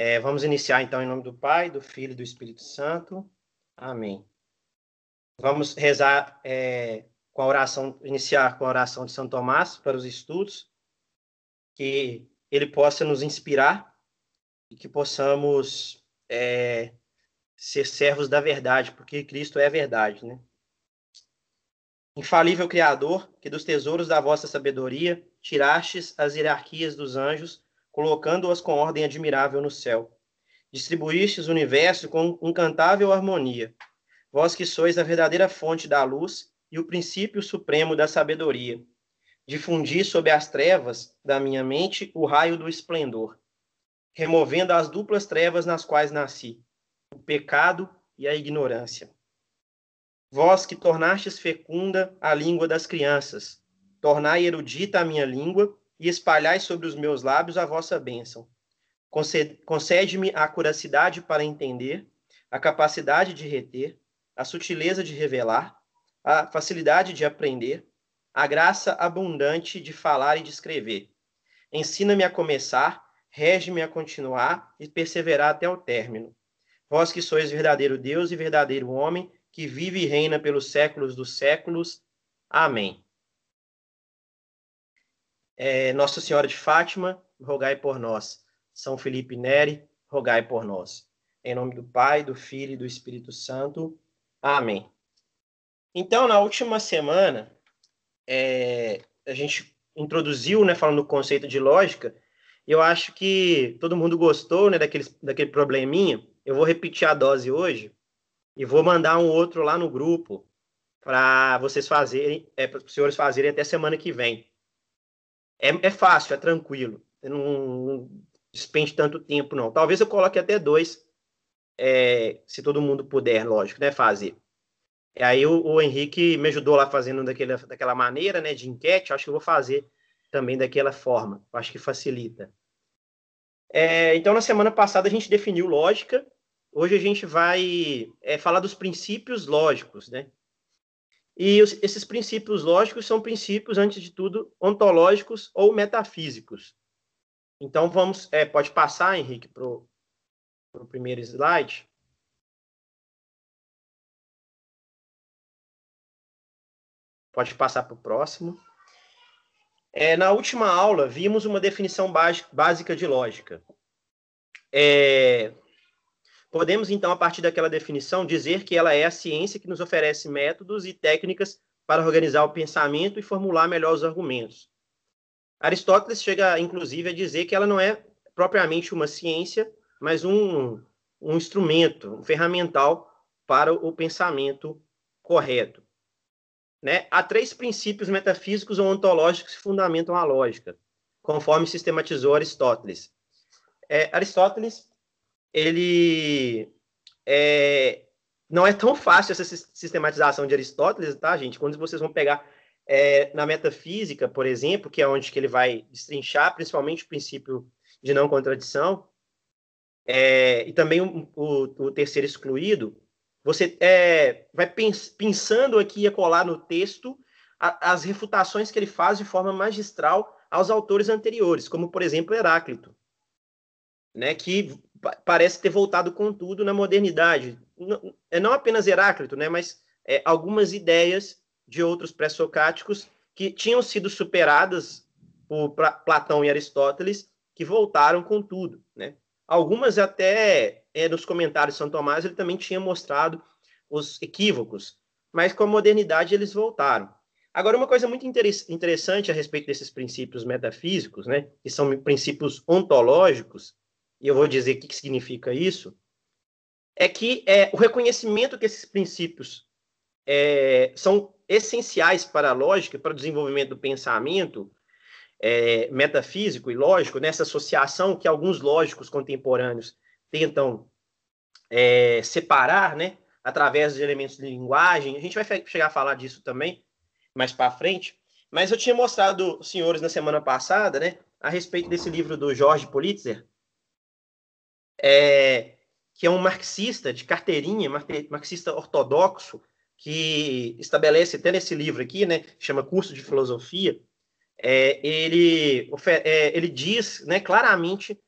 É, vamos iniciar então em nome do Pai, do Filho e do Espírito Santo. Amém. Vamos rezar é, com a oração, iniciar com a oração de São Tomás para os estudos, que ele possa nos inspirar e que possamos é, ser servos da verdade, porque Cristo é a verdade, né? Infalível Criador, que dos tesouros da vossa sabedoria tirastes as hierarquias dos anjos, colocando-as com ordem admirável no céu. Distribuístes o universo com incantável harmonia. Vós que sois a verdadeira fonte da luz e o princípio supremo da sabedoria. Difundi sob as trevas da minha mente o raio do esplendor, removendo as duplas trevas nas quais nasci, o pecado e a ignorância. Vós que tornastes fecunda a língua das crianças, tornai erudita a minha língua e espalhai sobre os meus lábios a vossa bênção. Concede-me a curacidade para entender, a capacidade de reter, a sutileza de revelar, a facilidade de aprender, a graça abundante de falar e de escrever. Ensina-me a começar, rege-me a continuar e perseverar até o término. Vós que sois verdadeiro Deus e verdadeiro homem, que vive e reina pelos séculos dos séculos. Amém. É, Nossa Senhora de Fátima, rogai por nós. São Felipe Neri, rogai por nós. Em nome do Pai, do Filho e do Espírito Santo. Amém. Então, na última semana, é, a gente introduziu, né, falando do conceito de lógica, eu acho que todo mundo gostou, né, daquele, daquele probleminha. Eu vou repetir a dose hoje, e vou mandar um outro lá no grupo para vocês fazerem, é, para os senhores fazerem até semana que vem. É, é fácil, é tranquilo. Eu não, despende tanto tempo, não. Talvez eu coloque até dois, é, se todo mundo puder, lógico, né, fazer. E aí o, o, Henrique me ajudou lá fazendo daquela, daquela maneira, né, de enquete. Acho que eu vou fazer também daquela forma. Acho que facilita. É, então, na semana passada a gente definiu lógica Hoje a gente vai é, falar dos princípios lógicos, né? E os, esses princípios lógicos são princípios, antes de tudo, ontológicos ou metafísicos. Então, vamos, é, pode passar, Henrique, para o primeiro slide. Pode passar para o próximo. É, na última aula, vimos uma definição básica de lógica. É, Podemos, então, a partir daquela definição, dizer que ela é a ciência que nos oferece métodos e técnicas para organizar o pensamento e formular melhor os argumentos. Aristóteles chega, inclusive, a dizer que ela não é propriamente uma ciência, mas um, um instrumento, um ferramental para o pensamento correto. Né? Há três princípios metafísicos ou ontológicos que fundamentam a lógica, conforme sistematizou Aristóteles. É, Aristóteles ele é, não é tão fácil essa sistematização de Aristóteles, tá, gente? Quando vocês vão pegar é, na metafísica, por exemplo, que é onde que ele vai destrinchar principalmente o princípio de não contradição, é, e também o, o, o, terceiro excluído, você é, vai pens, pensando aqui e colar no texto a, as refutações que ele faz de forma magistral aos autores anteriores, como, por exemplo, Heráclito, né, que parece ter voltado com tudo na modernidade. Não, é não apenas Heráclito, né, mas é, algumas ideias de outros pré-socráticos que tinham sido superadas por Platão e Aristóteles, que voltaram com tudo. Né? Algumas até, é, nos comentários de São Tomás, ele também tinha mostrado os equívocos, mas com a modernidade eles voltaram. Agora, uma coisa muito interessante a respeito desses princípios metafísicos, né, que são princípios ontológicos, e eu vou dizer o que, que significa isso, é que é, o reconhecimento que esses princípios é, são essenciais para a lógica, para o desenvolvimento do pensamento é, metafísico e lógico, nessa associação que alguns lógicos contemporâneos tentam é, separar, né, através de elementos de linguagem. A gente vai chegar a falar disso também mais para frente. Mas eu tinha mostrado, senhores, na semana passada, né, a respeito desse livro do Jorge Politzer, é, que é um marxista de carteirinha, marxista ortodoxo, que estabelece até nesse livro aqui, né, chama Curso de Filosofia, é, ele, é, ele diz né, claramente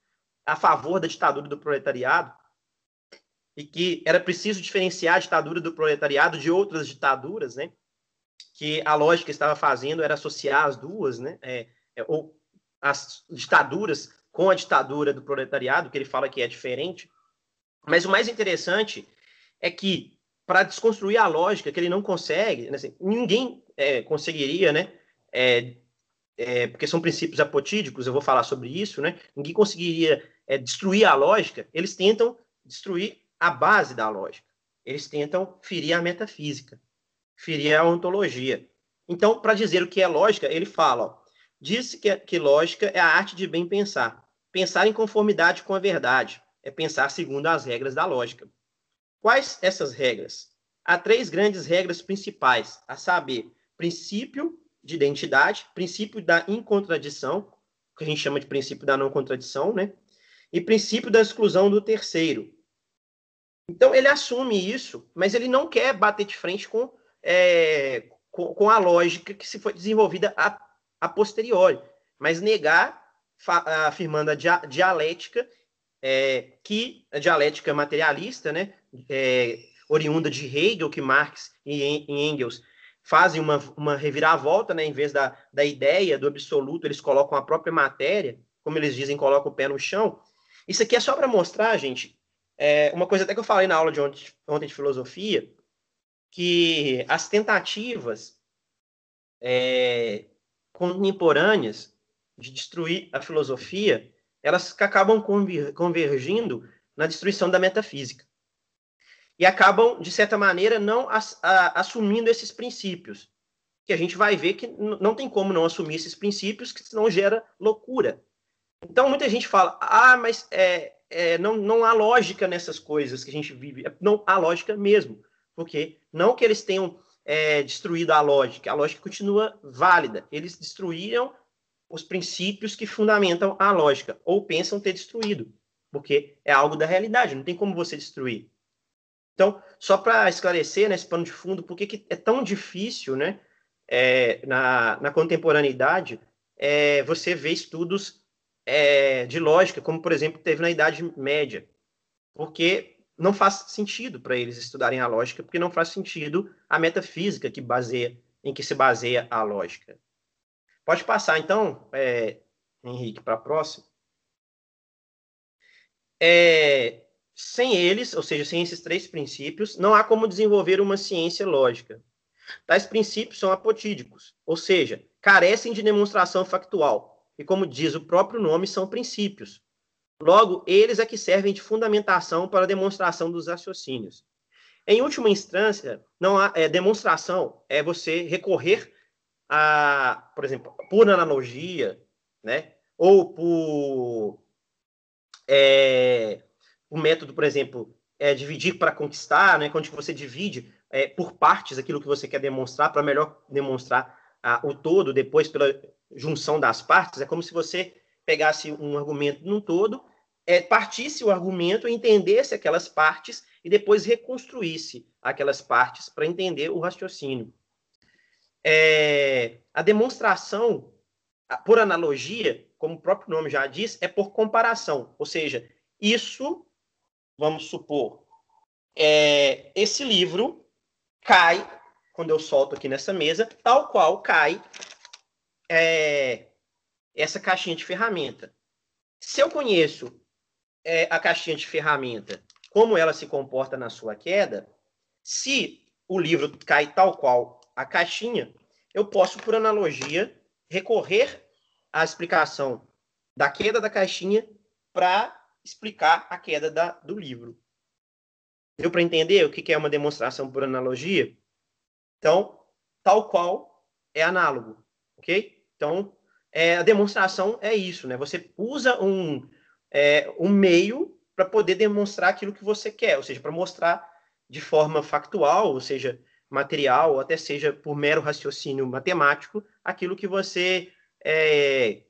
a favor da ditadura do proletariado e que era preciso diferenciar a ditadura do proletariado de outras ditaduras, né? Que a lógica estava fazendo era associar as duas, né? É, é, ou as ditaduras com a ditadura do proletariado, que ele fala que é diferente. Mas o mais interessante é que para desconstruir a lógica que ele não consegue, assim, ninguém é, conseguiria, né? É, é, porque são princípios apotídicos, eu vou falar sobre isso, né? Ninguém conseguiria é, destruir a lógica. Eles tentam destruir a base da lógica. Eles tentam ferir a metafísica, ferir a ontologia. Então, para dizer o que é lógica, ele fala: ó, diz que, que lógica é a arte de bem pensar, pensar em conformidade com a verdade, é pensar segundo as regras da lógica. Quais essas regras? Há três grandes regras principais, a saber, princípio de identidade, princípio da incontradição, que a gente chama de princípio da não contradição, né? E princípio da exclusão do terceiro. Então ele assume isso, mas ele não quer bater de frente com, é, com, com, a lógica que se foi desenvolvida a, a posteriori, mas negar, afirmando a dialética é, que a dialética materialista, né, é, oriunda de Hegel, que Marx e Engels fazem uma, uma reviravolta, né, em vez da, da ideia do absoluto, eles colocam a própria matéria, como eles dizem, colocam o pé no chão. Isso aqui é só para mostrar, gente, é, uma coisa até que eu falei na aula de ontem, ontem de filosofia, que as tentativas é, contemporâneas de destruir a filosofia elas acabam convergindo na destruição da metafísica. E acabam, de certa maneira, não a, assumindo esses princípios. Que a gente vai ver que não tem como não assumir esses princípios, que senão gera loucura. Então, muita gente fala, ah, mas é, é, não, não há lógica nessas coisas que a gente vive. Não há lógica mesmo. Porque não que eles tenham é, destruído a lógica, a lógica continua válida. Eles destruíram os princípios que fundamentam a lógica, ou pensam ter destruído, porque é algo da realidade, não tem como você destruir. Então, só para esclarecer nesse né, pano de fundo, por que é tão difícil, né, é, na, na contemporaneidade, é, você ver estudos é, de lógica, como, por exemplo, teve na Idade Média, porque não faz sentido para eles estudarem a lógica, porque não faz sentido a metafísica que baseia, em que se baseia a lógica. Pode passar, então, é, Henrique, para a próxima. É, sem eles, ou seja, sem esses três princípios, não há como desenvolver uma ciência lógica. Tais princípios são apotídicos, ou seja, carecem de demonstração factual, e como diz o próprio nome, são princípios. Logo, eles é que servem de fundamentação para a demonstração dos raciocínios. Em última instância, não há é, demonstração, é você recorrer a, por exemplo, por analogia, né? Ou por é, o método, por exemplo, é dividir para conquistar, né? Quando você divide é, por partes aquilo que você quer demonstrar, para melhor demonstrar o todo, depois pela junção das partes, é como se você pegasse um argumento num todo, é, partisse o argumento, entendesse aquelas partes e depois reconstruísse aquelas partes para entender o raciocínio é, a demonstração, por analogia, como o próprio nome já diz, é por comparação. Ou seja, isso, vamos supor, é, esse livro cai, quando eu solto aqui nessa mesa, tal qual cai é, essa caixinha de ferramenta. Se eu conheço é, a caixinha de ferramenta, como ela se comporta na sua queda, se o livro cai tal qual a caixinha, eu posso, por analogia, recorrer à explicação da queda da caixinha para explicar a queda da, do livro. Deu para entender o que é uma demonstração por analogia? Então, tal qual é análogo, ok? Então, é, a demonstração é isso, né? Você usa um, é, um meio para poder demonstrar aquilo que você quer, ou seja, para mostrar de forma factual, ou seja, material, ou até seja por mero raciocínio matemático, aquilo que você é,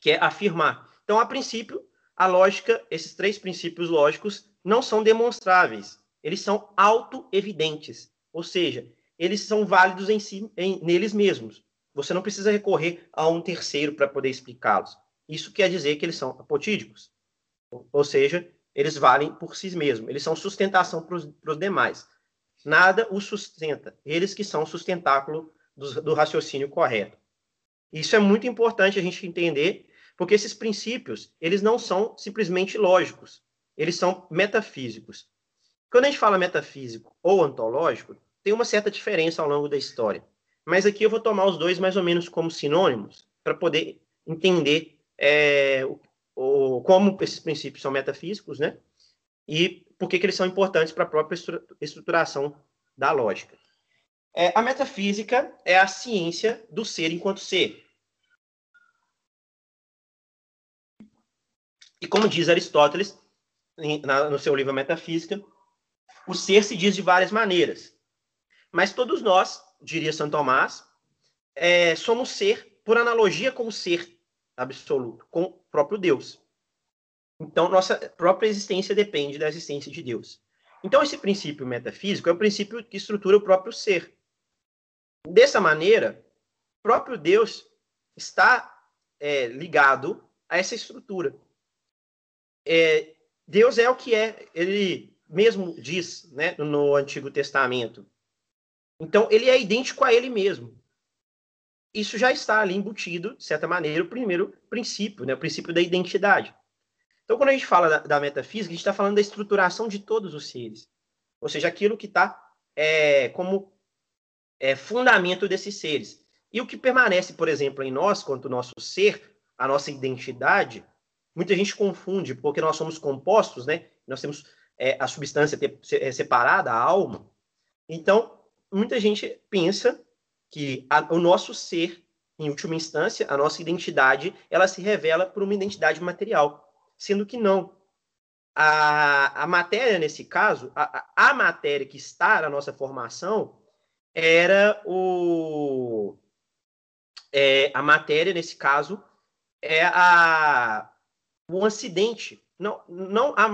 quer afirmar. Então, a princípio, a lógica, esses três princípios lógicos não são demonstráveis, eles são auto-evidentes, ou seja, eles são válidos em si, em, neles mesmos. Você não precisa recorrer a um terceiro para poder explicá-los. Isso quer dizer que eles são apotídicos. Ou seja, eles valem por si mesmos, eles são sustentação para os demais. Nada os sustenta, eles que são sustentáculo do, do raciocínio correto. Isso é muito importante a gente entender, porque esses princípios, eles não são simplesmente lógicos, eles são metafísicos. Quando a gente fala metafísico ou ontológico, tem uma certa diferença ao longo da história. Mas aqui eu vou tomar os dois mais ou menos como sinônimos para poder entender é, o, como esses princípios são metafísicos, né? E por que, que eles são importantes para a própria estruturação da lógica. É, a metafísica é a ciência do ser enquanto ser. E como diz Aristóteles, no seu livro Metafísica, o ser se diz de várias maneiras. Mas todos nós, diria Santo Tomás, é, somos ser por analogia com o ser absoluto, com o próprio Deus. Então, nossa própria existência depende da existência de Deus. Então, esse princípio metafísico é o princípio que estrutura o próprio ser. Dessa maneira, o próprio Deus está é, ligado a essa estrutura. É, Deus é o que é, ele mesmo diz né, no Antigo Testamento. Então, ele é idêntico a ele mesmo. Isso já está ali embutido, de certa maneira, o primeiro princípio, né, o princípio da identidade. Então, quando a gente fala da, da metafísica, a gente está falando da estruturação de todos os seres. Ou seja, aquilo que está é, como é, fundamento desses seres. E o que permanece, por exemplo, em nós, quanto nosso ser, a nossa identidade, muita gente confunde, porque nós somos compostos, né? Nós temos é, a substância é, separada, a alma. Então, muita gente pensa que a, o nosso ser, em última instância, a nossa identidade, ela se revela por uma identidade material sendo que não. A, a matéria, nesse caso, a, a matéria que está na nossa formação era o. É, a matéria, nesse caso, é a, um acidente. Não, não a,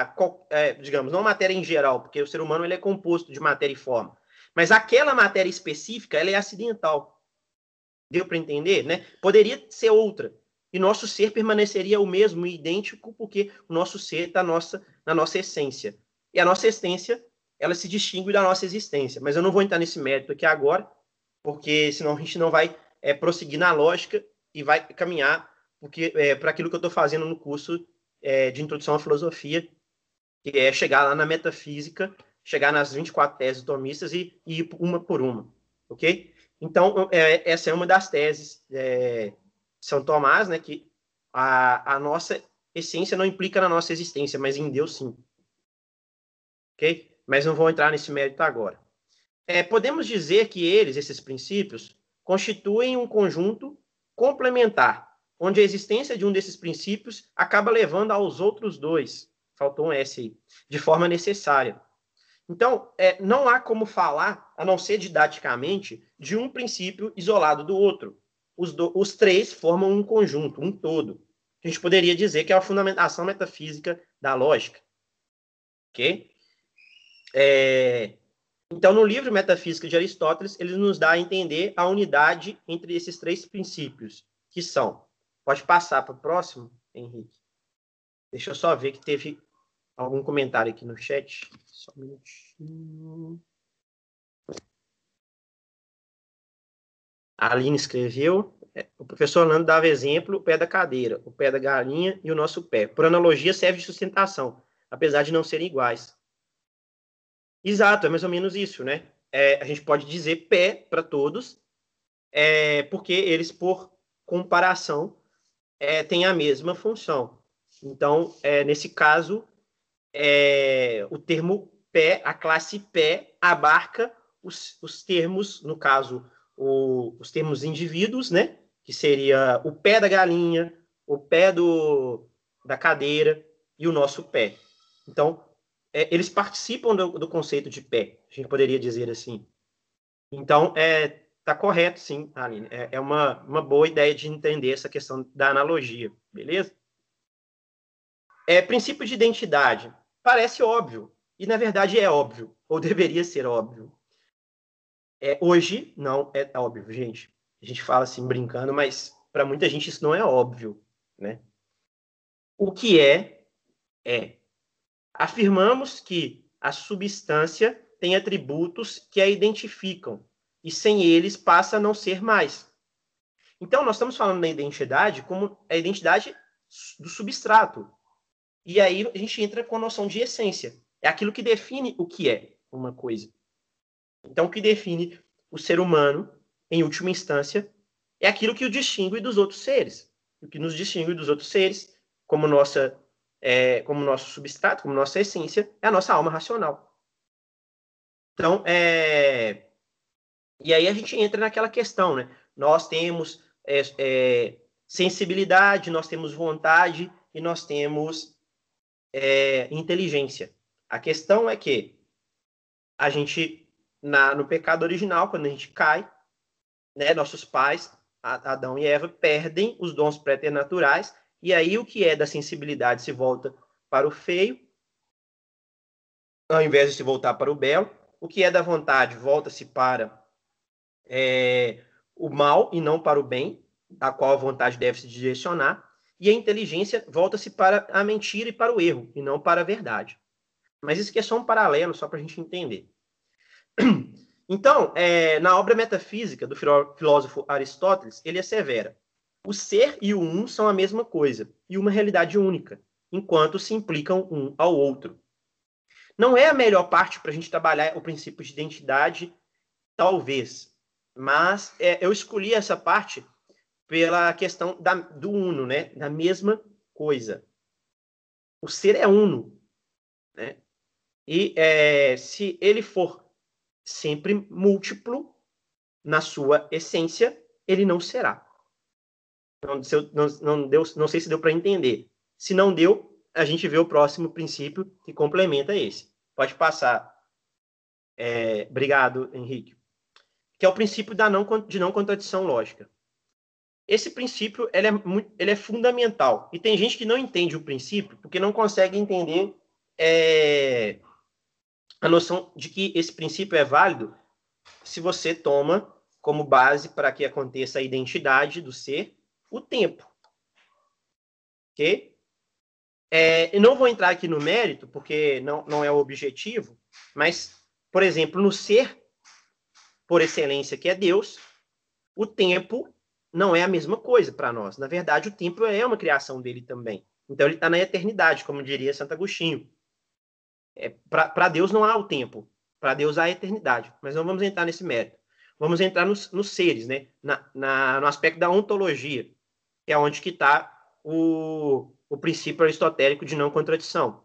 a é, digamos, não a matéria em geral, porque o ser humano ele é composto de matéria e forma. Mas aquela matéria específica, ela é acidental. Deu para entender, né? Poderia ser outra, e nosso ser permaneceria o mesmo idêntico, porque o nosso ser está nossa, na nossa essência. E a nossa essência, ela se distingue da nossa existência. Mas eu não vou entrar nesse mérito aqui agora, porque senão a gente não vai é, prosseguir na lógica e vai caminhar é, para aquilo que eu estou fazendo no curso é, de introdução à filosofia, que é chegar lá na metafísica, chegar nas 24 teses tomistas e, e ir uma por uma, ok? Então, é, essa é uma das teses é, são Tomás, né, que a, a nossa essência não implica na nossa existência, mas em Deus sim. Ok? Mas não vou entrar nesse mérito agora. É, podemos dizer que eles, esses princípios, constituem um conjunto complementar, onde a existência de um desses princípios acaba levando aos outros dois. Faltou um S aí. De forma necessária. Então, é, não há como falar, a não ser didaticamente, de um princípio isolado do outro os, do, os três formam um conjunto, um todo. A gente poderia dizer que é a fundamentação metafísica da lógica. Ok? É, então, no livro Metafísica de Aristóteles, ele nos dá a entender a unidade entre esses três princípios, que são. Pode passar para o próximo, Henrique? Deixa eu só ver que teve algum comentário aqui no chat. Só um minutinho. A Aline escreveu. É, o professor Orlando dava exemplo, o pé da cadeira, o pé da galinha e o nosso pé. Por analogia, serve de sustentação, apesar de não serem iguais. Exato, é mais ou menos isso, né? É, a gente pode dizer pé para todos, é, porque eles, por comparação, é, têm a mesma função. Então, é, nesse caso, é, o termo pé, a classe pé, abarca os, os termos, no caso, o, os termos indivíduos, né? Que seria o pé da galinha, o pé do, da cadeira e o nosso pé. Então, é, eles participam do, do, conceito de pé, a gente poderia dizer assim. Então, é, tá correto, sim, Aline. É, é uma, uma boa ideia de entender essa questão da analogia, beleza? É, princípio de identidade. Parece óbvio, e na verdade é óbvio, ou deveria ser óbvio. É, hoje, não é óbvio, gente. A gente fala assim brincando, mas para muita gente isso não é óbvio, né? O que é é: afirmamos que a substância tem atributos que a identificam e sem eles passa a não ser mais. Então, nós estamos falando da identidade como a identidade do substrato. E aí a gente entra com a noção de essência. É aquilo que define o que é uma coisa. Então, o que define o ser humano, em última instância, é aquilo que o distingue dos outros seres. O que nos distingue dos outros seres, como nossa, é, como nosso substrato, como nossa essência, é a nossa alma racional. Então, é... e aí a gente entra naquela questão, né? Nós temos é, é, sensibilidade, nós temos vontade e nós temos é, inteligência. A questão é que a gente, na, no pecado original, quando a gente cai, né, nossos pais, Adão e Eva, perdem os dons préternaturais, e aí o que é da sensibilidade se volta para o feio, ao invés de se voltar para o belo. O que é da vontade volta-se para é, o mal e não para o bem, da qual a vontade deve se direcionar. E a inteligência volta-se para a mentira e para o erro, e não para a verdade. Mas isso aqui é só um paralelo, só para a gente entender. Então, é, na obra metafísica do filósofo Aristóteles, ele assevera: o ser e o um são a mesma coisa e uma realidade única, enquanto se implicam um ao outro. Não é a melhor parte para a gente trabalhar o princípio de identidade, talvez, mas é, eu escolhi essa parte pela questão da, do uno, né? Da mesma coisa. O ser é uno, né? E é, se ele for sempre múltiplo na sua essência, ele não será. Não, não, não, deu, não sei se deu para entender. Se não deu, a gente vê o próximo princípio que complementa esse. Pode passar. É, obrigado, Henrique. Que é o princípio da não, de não contradição lógica. Esse princípio ele é, ele é fundamental. E tem gente que não entende o princípio porque não consegue entender é, a noção de que esse princípio é válido se você toma como base para que aconteça a identidade do ser o tempo. Ok? É, não vou entrar aqui no mérito, porque não, não é o objetivo, mas, por exemplo, no ser por excelência, que é Deus, o tempo não é a mesma coisa para nós. Na verdade, o tempo é uma criação dele também. Então, ele está na eternidade, como diria Santo Agostinho. É, para Deus não há o tempo, para Deus há a eternidade. Mas não vamos entrar nesse mérito. Vamos entrar nos, nos seres, né? Na, na, no aspecto da ontologia, que é onde que está o, o princípio aristotélico de não contradição.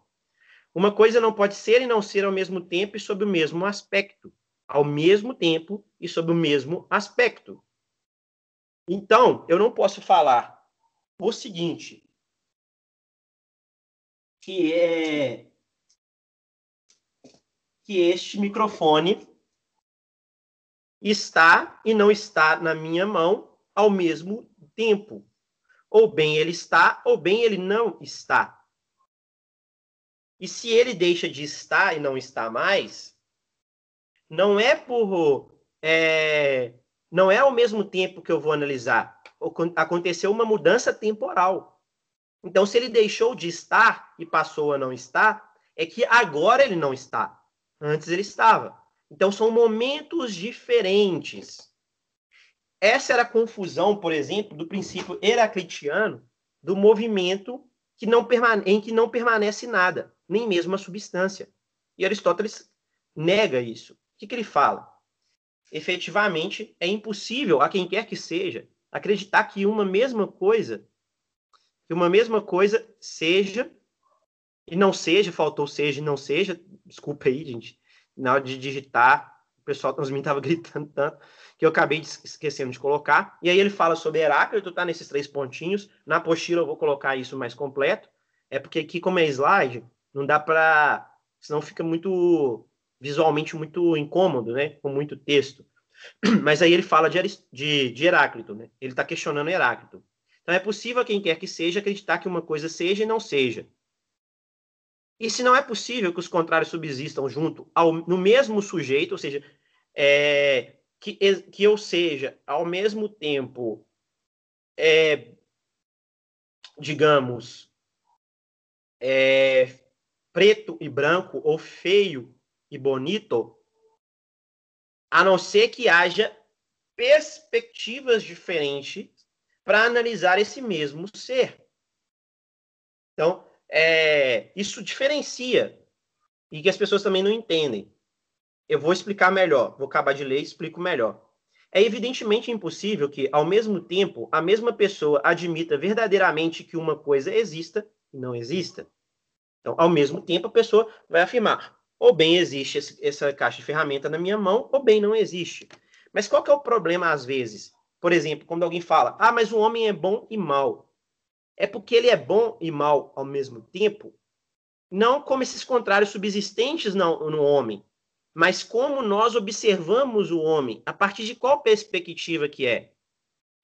Uma coisa não pode ser e não ser ao mesmo tempo e sob o mesmo aspecto. Ao mesmo tempo e sob o mesmo aspecto. Então, eu não posso falar o seguinte, que é que este microfone está e não está na minha mão ao mesmo tempo. Ou bem ele está, ou bem ele não está. E se ele deixa de estar e não está mais, não é por. É, não é ao mesmo tempo que eu vou analisar. Aconteceu uma mudança temporal. Então, se ele deixou de estar e passou a não estar, é que agora ele não está. Antes ele estava. Então são momentos diferentes. Essa era a confusão, por exemplo, do princípio heraclitiano do movimento que não em que não permanece nada, nem mesmo a substância. E Aristóteles nega isso. O que, que ele fala? Efetivamente, é impossível a quem quer que seja acreditar que uma mesma coisa, que uma mesma coisa seja e não seja, faltou seja e não seja, desculpa aí, gente, na hora de digitar, o pessoal também estava gritando tanto que eu acabei esquecendo de colocar. E aí ele fala sobre Heráclito, tá nesses três pontinhos. Na apostila eu vou colocar isso mais completo. É porque aqui, como é slide, não dá para. Senão fica muito visualmente muito incômodo, né? Com muito texto. Mas aí ele fala de, de, de Heráclito, né? Ele está questionando Heráclito. Então é possível quem quer que seja acreditar que uma coisa seja e não seja. E se não é possível que os contrários subsistam junto ao, no mesmo sujeito, ou seja, é, que, que eu seja ao mesmo tempo, é, digamos, é, preto e branco ou feio e bonito, a não ser que haja perspectivas diferentes para analisar esse mesmo ser. Então, é, isso diferencia e que as pessoas também não entendem. Eu vou explicar melhor, vou acabar de ler e explico melhor. É evidentemente impossível que, ao mesmo tempo, a mesma pessoa admita verdadeiramente que uma coisa exista e não exista. Então, ao mesmo tempo, a pessoa vai afirmar: ou bem existe essa caixa de ferramenta na minha mão, ou bem não existe. Mas qual que é o problema às vezes? Por exemplo, quando alguém fala: "Ah, mas o homem é bom e mal". É porque ele é bom e mal ao mesmo tempo, não como esses contrários subsistentes no, no homem, mas como nós observamos o homem, a partir de qual perspectiva que é?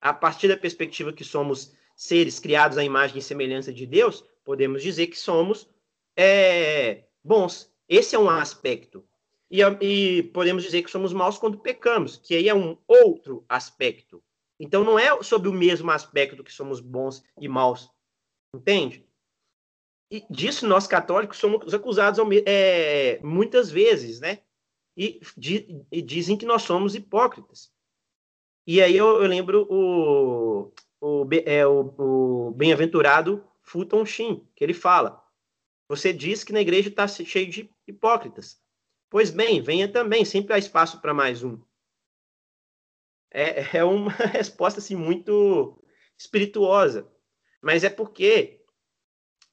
A partir da perspectiva que somos seres criados à imagem e semelhança de Deus, podemos dizer que somos é, bons. Esse é um aspecto. E, e, podemos dizer que somos maus quando pecamos, que aí é um outro aspecto. Então não é sobre o mesmo aspecto que somos bons e maus. Entende? E disso nós católicos somos acusados é, muitas vezes, né? e, e, dizem que nós somos hipócritas. E aí eu, eu lembro o, o, é, o, o bem-aventurado Fulton Sheen, que ele fala: Você diz que na igreja está cheio de hipócritas. Pois bem, venha também, sempre há espaço para mais um. É, é uma resposta assim, muito espirituosa. Mas é porque,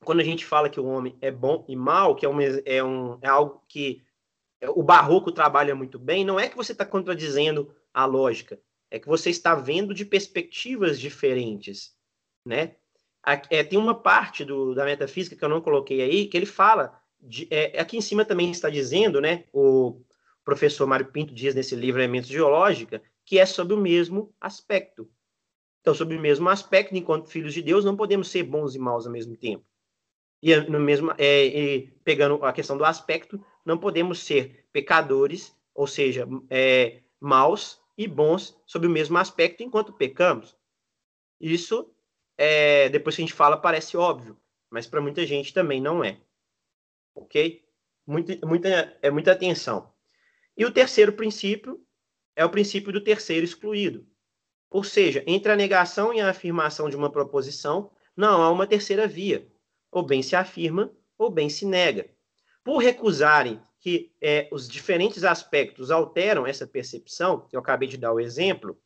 quando a gente fala que o homem é bom e mal, que é, uma, é, um, é algo que o barroco trabalha muito bem, não é que você está contradizendo a lógica, é que você está vendo de perspectivas diferentes, né? É, tem uma parte do, da metafísica que eu não coloquei aí, que ele fala, de, é, aqui em cima também está dizendo, né, o professor Mário Pinto diz nesse livro Elementos Geológica, que é sobre o mesmo aspecto. Então, sobre o mesmo aspecto, enquanto filhos de Deus, não podemos ser bons e maus ao mesmo tempo. E no mesmo, é, e pegando a questão do aspecto, não podemos ser pecadores, ou seja, é, maus e bons sob o mesmo aspecto enquanto pecamos. Isso, é, depois que a gente fala, parece óbvio, mas para muita gente também não é. Ok? Muita, muita, é muita atenção. E o terceiro princípio é o princípio do terceiro excluído. Ou seja, entre a negação e a afirmação de uma proposição, não há uma terceira via. Ou bem se afirma, ou bem se nega por recusarem que é, os diferentes aspectos alteram essa percepção, eu acabei de dar o exemplo,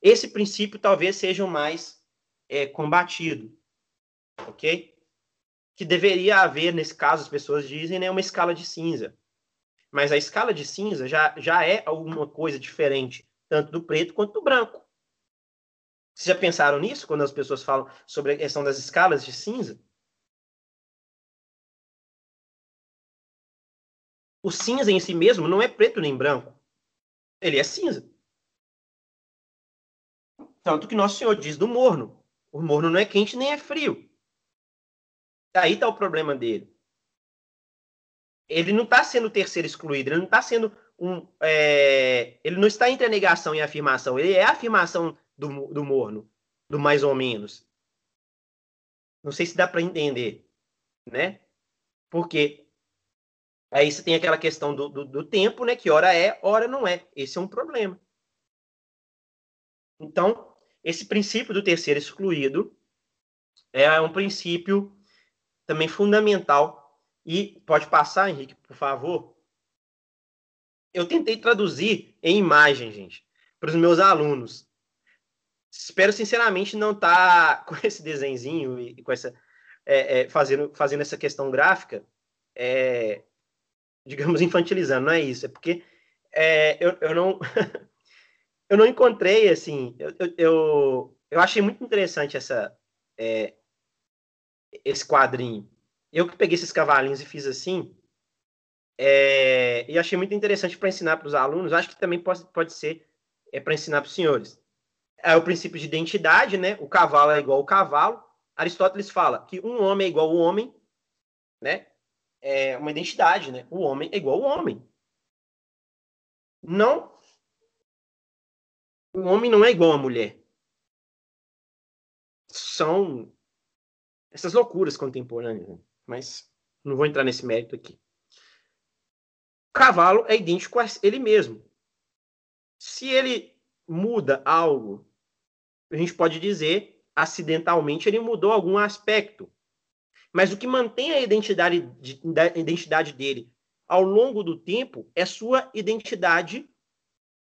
esse princípio talvez seja o mais é, combatido, ok? Que deveria haver, nesse caso, as pessoas dizem, né, uma escala de cinza. Mas a escala de cinza já, já é alguma coisa diferente, tanto do preto quanto do branco. Vocês já pensaram nisso, quando as pessoas falam sobre a questão das escalas de cinza? O cinza em si mesmo não é preto nem branco. Ele é cinza. Tanto que Nosso Senhor diz do morno. O morno não é quente nem é frio. Aí está o problema dele. Ele não está sendo o terceiro excluído, ele não está sendo um. É... ele não está entre a negação e a afirmação. Ele é a afirmação do, do morno, do mais ou menos. Não sei se dá para entender, né? Porque Aí você tem aquela questão do, do, do, tempo, né? Que hora é, hora não é. Esse é um problema. Então, esse princípio do terceiro excluído é um princípio também fundamental. E pode passar, Henrique, por favor. Eu tentei traduzir em imagem, gente, para os meus alunos. Espero sinceramente não estar tá com esse desenzinho e com essa é, é, fazendo, fazendo essa questão gráfica. É, digamos, infantilizando, não é isso, é porque é, eu, eu não eu não encontrei, assim, eu, eu, eu achei muito interessante essa é, esse quadrinho. Eu que peguei esses cavalinhos e fiz assim, é, e achei muito interessante para ensinar para os alunos, acho que também pode, pode ser é, para ensinar para os senhores. É o princípio de identidade, né? O cavalo é igual ao cavalo. Aristóteles fala que um homem é igual ao homem, né? é uma identidade, né? O homem é igual ao homem. Não. O homem não é igual à mulher. São essas loucuras contemporâneas. Né? Mas Não vou entrar nesse mérito aqui. O cavalo é idêntico a ele mesmo. Se ele muda algo, a gente pode dizer acidentalmente ele mudou algum aspecto. Mas o que mantém a identidade, a identidade dele ao longo do tempo é sua identidade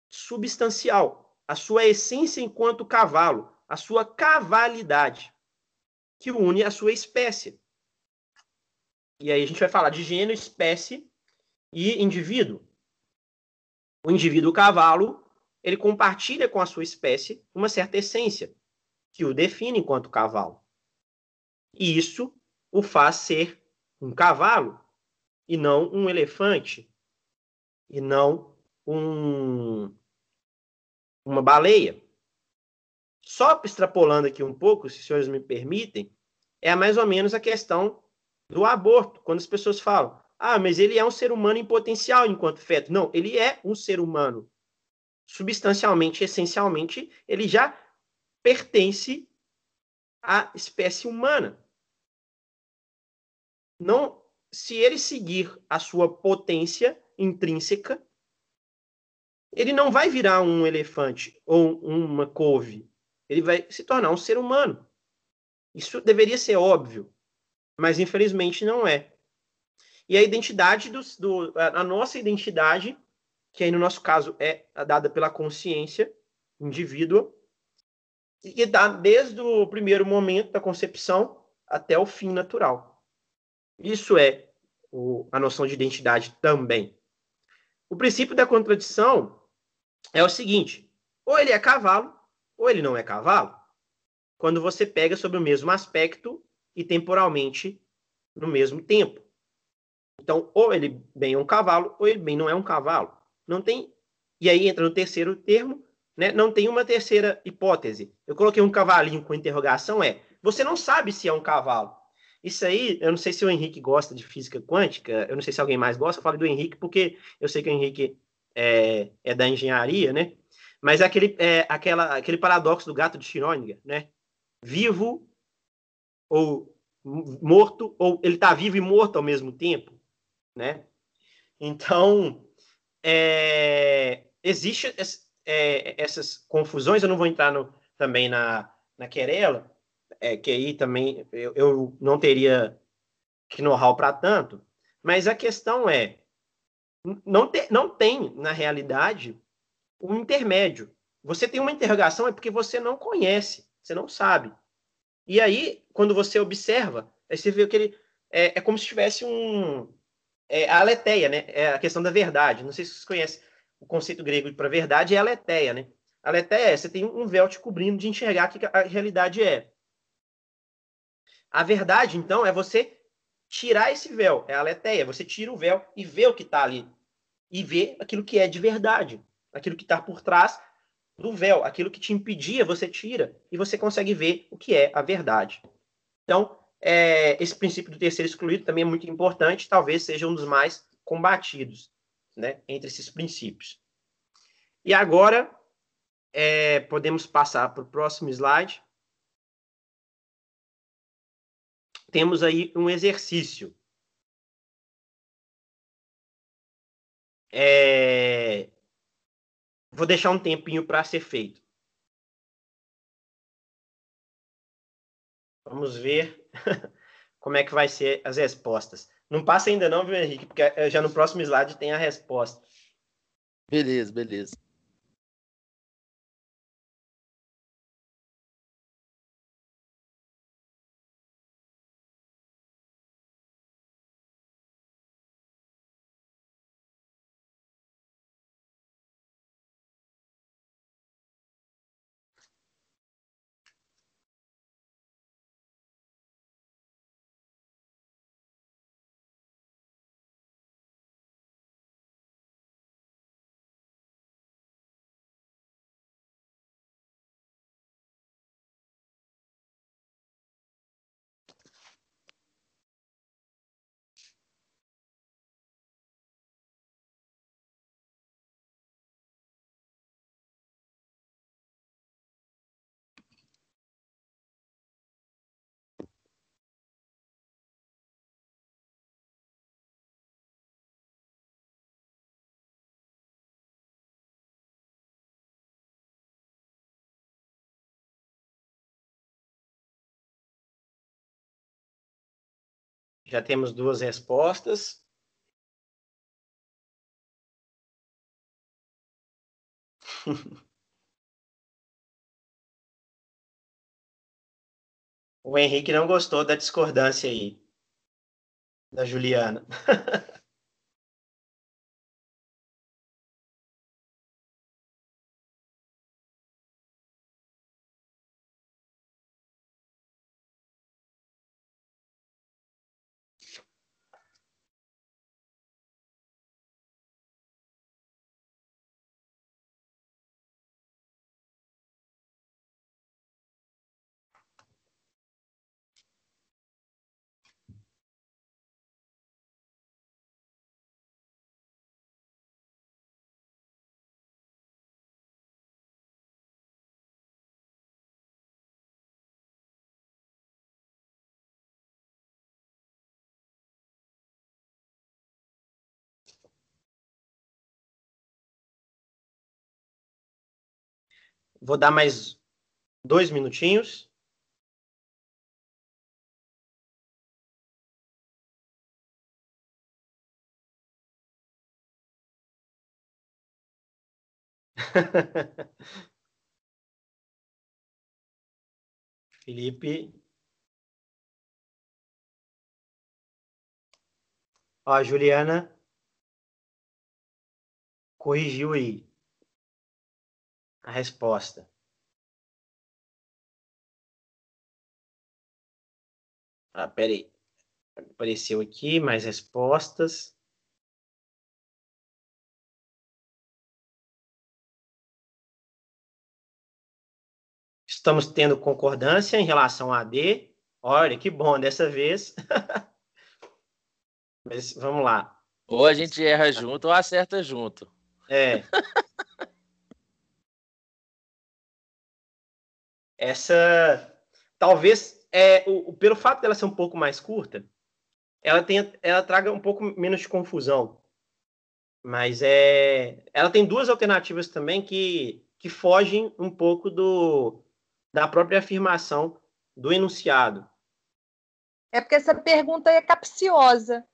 substancial, a sua essência enquanto cavalo, a sua cavalidade, que une a sua espécie. E aí a gente vai falar de gênero, espécie e indivíduo. O indivíduo cavalo, ele compartilha com a sua espécie uma certa essência que o define enquanto cavalo. E isso o faz ser um cavalo e não um elefante e não um, uma baleia. Só extrapolando aqui um pouco, se os senhores me permitem, é mais ou menos a questão do aborto, quando as pessoas falam: "Ah, mas ele é um ser humano em potencial enquanto feto". Não, ele é um ser humano. Substancialmente, essencialmente, ele já pertence à espécie humana. Não, se ele seguir a sua potência intrínseca, ele não vai virar um elefante ou uma couve. Ele vai se tornar um ser humano. Isso deveria ser óbvio, mas infelizmente não é. E a identidade do, do a nossa identidade, que aí no nosso caso é dada pela consciência indivídua, e dá desde o primeiro momento da concepção até o fim natural. Isso é o, a noção de identidade também. O princípio da contradição é o seguinte: ou ele é cavalo, ou ele não é cavalo. Quando você pega sobre o mesmo aspecto e temporalmente no mesmo tempo. Então, ou ele bem é um cavalo, ou ele bem não é um cavalo. Não tem. E aí entra no terceiro termo, né? Não tem uma terceira hipótese. Eu coloquei um cavalinho com interrogação, é. Você não sabe se é um cavalo. Isso aí, eu não sei se o Henrique gosta de física quântica, eu não sei se alguém mais gosta, eu falo do Henrique porque eu sei que o Henrique é, é da engenharia, né? Mas é aquele, é, aquela, aquele paradoxo do gato de Schrödinger, né? Vivo ou morto, ou ele está vivo e morto ao mesmo tempo, né? Então, é, existe é, essas confusões, eu não vou entrar no, também na, na querela, é, que aí também eu, eu não teria que know-how para tanto, mas a questão é, não, te, não tem, na realidade, um intermédio. Você tem uma interrogação é porque você não conhece, você não sabe. E aí, quando você observa, aí você vê que ele é, é como se tivesse um. É, a aletheia, né? É a questão da verdade. Não sei se vocês conhecem o conceito grego para verdade, é aletheia, né? A aletheia é você tem um véu te cobrindo de enxergar o que a realidade é. A verdade, então, é você tirar esse véu, é a. Você tira o véu e vê o que está ali. E vê aquilo que é de verdade. Aquilo que está por trás do véu. Aquilo que te impedia, você tira e você consegue ver o que é a verdade. Então, é, esse princípio do terceiro excluído também é muito importante, talvez seja um dos mais combatidos né, entre esses princípios. E agora, é, podemos passar para o próximo slide. Temos aí um exercício. É... Vou deixar um tempinho para ser feito. Vamos ver como é que vai ser as respostas. Não passa ainda não, viu, Henrique? Porque eh, já no próximo slide tem a resposta. Beleza, beleza. Já temos duas respostas. o Henrique não gostou da discordância aí, da Juliana. Vou dar mais dois minutinhos. Felipe. Ó, a Juliana corrigiu aí a resposta. Ah, peraí. Apareceu aqui mais respostas. Estamos tendo concordância em relação a D. Olha, que bom dessa vez. Mas vamos lá. Ou a gente erra junto ou acerta junto. É. essa talvez é o, pelo fato dela ser um pouco mais curta, ela tem ela traga um pouco menos de confusão. Mas é ela tem duas alternativas também que que fogem um pouco do da própria afirmação do enunciado. É porque essa pergunta é capciosa.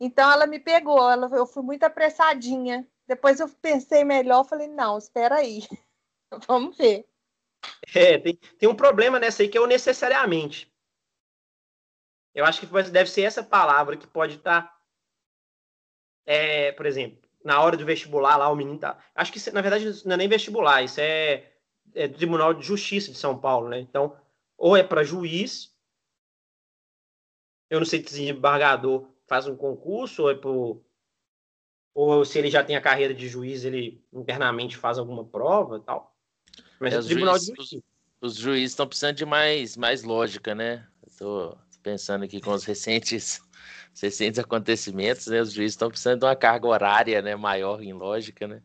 Então ela me pegou, ela, eu fui muito apressadinha. Depois eu pensei melhor, falei, não, espera aí. Vamos ver. É, tem, tem um problema nessa aí que é o necessariamente. Eu acho que deve ser essa palavra que pode estar. Tá, é, por exemplo, na hora do vestibular lá, o menino tá. Acho que, na verdade, não é nem vestibular, isso é, é do Tribunal de Justiça de São Paulo, né? Então, ou é para juiz, eu não sei se o desembargador faz um concurso, ou é pro, ou se ele já tem a carreira de juiz, ele internamente faz alguma prova tal. Mas é, o Tribunal juiz. Os, os juízes estão precisando de mais, mais lógica, né? Estou pensando aqui com os recentes, os recentes acontecimentos, né? Os juízes estão precisando de uma carga horária né? maior em lógica, né?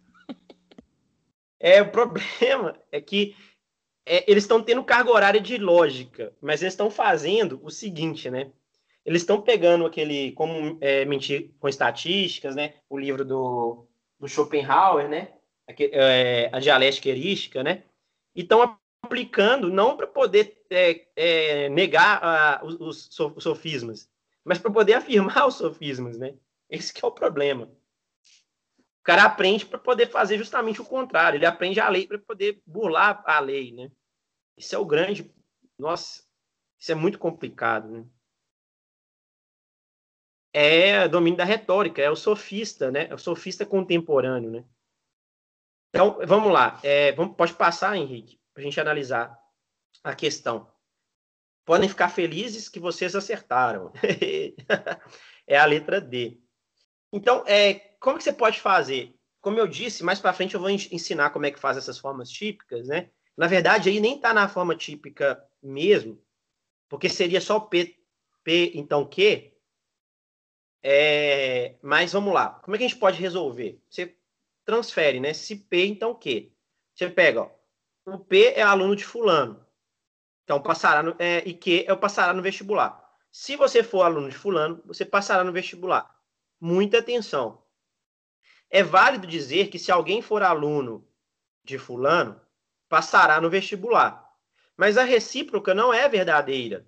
É, o problema é que é, eles estão tendo carga horária de lógica, mas eles estão fazendo o seguinte, né? Eles estão pegando aquele, como é, mentir com estatísticas, né? O livro do, do Schopenhauer, né? Aquele, é, a dialética erística, né? E estão aplicando não para poder é, é, negar uh, os, os, sofismas, mas para poder afirmar os sofismas, né? Esse é o problema. O cara aprende para poder fazer justamente o contrário. Ele aprende a lei para poder burlar a lei, né? Isso é o grande. Nossa, isso é muito complicado, né? É domínio da retórica, é o sofista, né? É o sofista contemporâneo, né? Então, vamos lá. É, vamos, pode passar, Henrique, para a gente analisar a questão. Podem ficar felizes que vocês acertaram. é a letra D. Então, é, como que você pode fazer? Como eu disse, mais para frente eu vou ensinar como é que faz essas formas típicas, né? Na verdade, aí nem está na forma típica mesmo, porque seria só P, P então Q. É, mas vamos lá. Como é que a gente pode resolver? Você transfere, né? Se P, então Q. Você pega, ó, o P é aluno de fulano. Então, passará no, é, e Q é o passará no vestibular. Se você for aluno de fulano, você passará no vestibular. Muita atenção. É válido dizer que se alguém for aluno de fulano, passará no vestibular. Mas a recíproca não é verdadeira.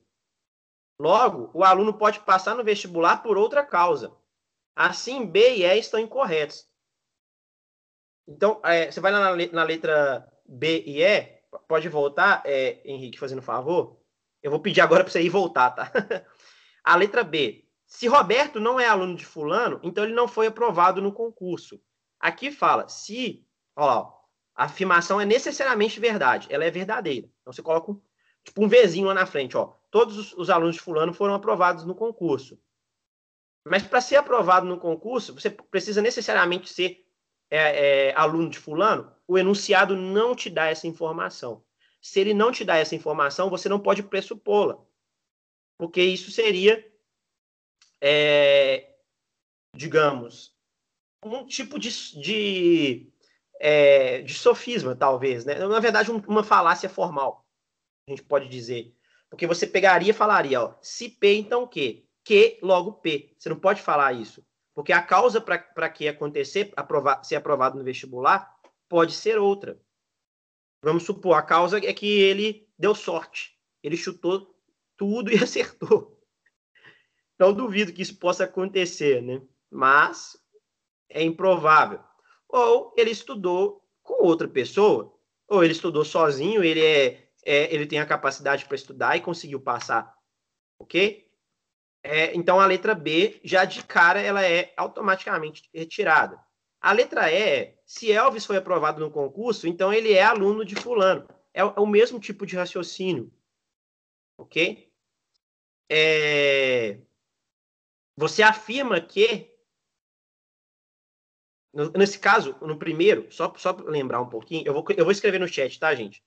Logo, o aluno pode passar no vestibular por outra causa. Assim, B e E estão incorretos. Então, é, você vai na, na, letra B e E, pode voltar, é, Henrique, fazendo favor? Eu vou pedir agora para você ir voltar, tá? A letra B. Se Roberto não é aluno de fulano, então ele não foi aprovado no concurso. Aqui fala, se, ó, a afirmação é necessariamente verdade, ela é verdadeira. Então você coloca um, tipo um Vzinho lá na frente, ó. Todos os, os alunos de fulano foram aprovados no concurso. Mas para ser aprovado no concurso, você precisa necessariamente ser é, é, aluno de fulano. O enunciado não te dá essa informação. Se ele não te dá essa informação, você não pode pressupô-la, porque isso seria, é, digamos, um tipo de, de, é, de sofisma, talvez, né? Na verdade, um, uma falácia formal, a gente pode dizer. Porque você pegaria e falaria, ó, se P, então Q. Q, logo P. Você não pode falar isso. Porque a causa para que acontecer, aprovar, ser aprovado no vestibular, pode ser outra. Vamos supor, a causa é que ele deu sorte. Ele chutou tudo e acertou. Não duvido que isso possa acontecer, né? Mas é improvável. Ou ele estudou com outra pessoa, ou ele estudou sozinho, ele é, é ele tem a capacidade para estudar e conseguiu passar, ok? É, então a letra B já de cara ela é automaticamente retirada. A letra E, se Elvis foi aprovado no concurso, então ele é aluno de fulano. É, é o mesmo tipo de raciocínio, ok? É, você afirma que Nesse caso, no primeiro, só, só para lembrar um pouquinho, eu vou, eu vou escrever no chat, tá, gente?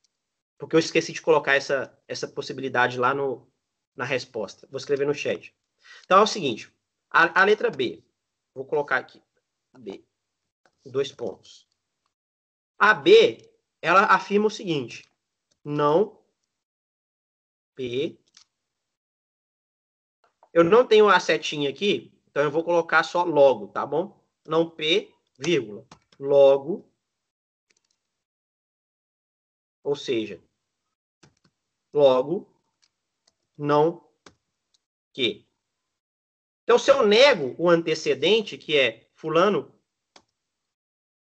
Porque eu esqueci de colocar essa, essa possibilidade lá no, na resposta. Vou escrever no chat. Então é o seguinte: a, a letra B, vou colocar aqui. B. Dois pontos. A B, ela afirma o seguinte: não P. Eu não tenho a setinha aqui, então eu vou colocar só logo, tá bom? Não P vírgula, logo, ou seja, logo, não que. Então, se eu nego o antecedente, que é fulano,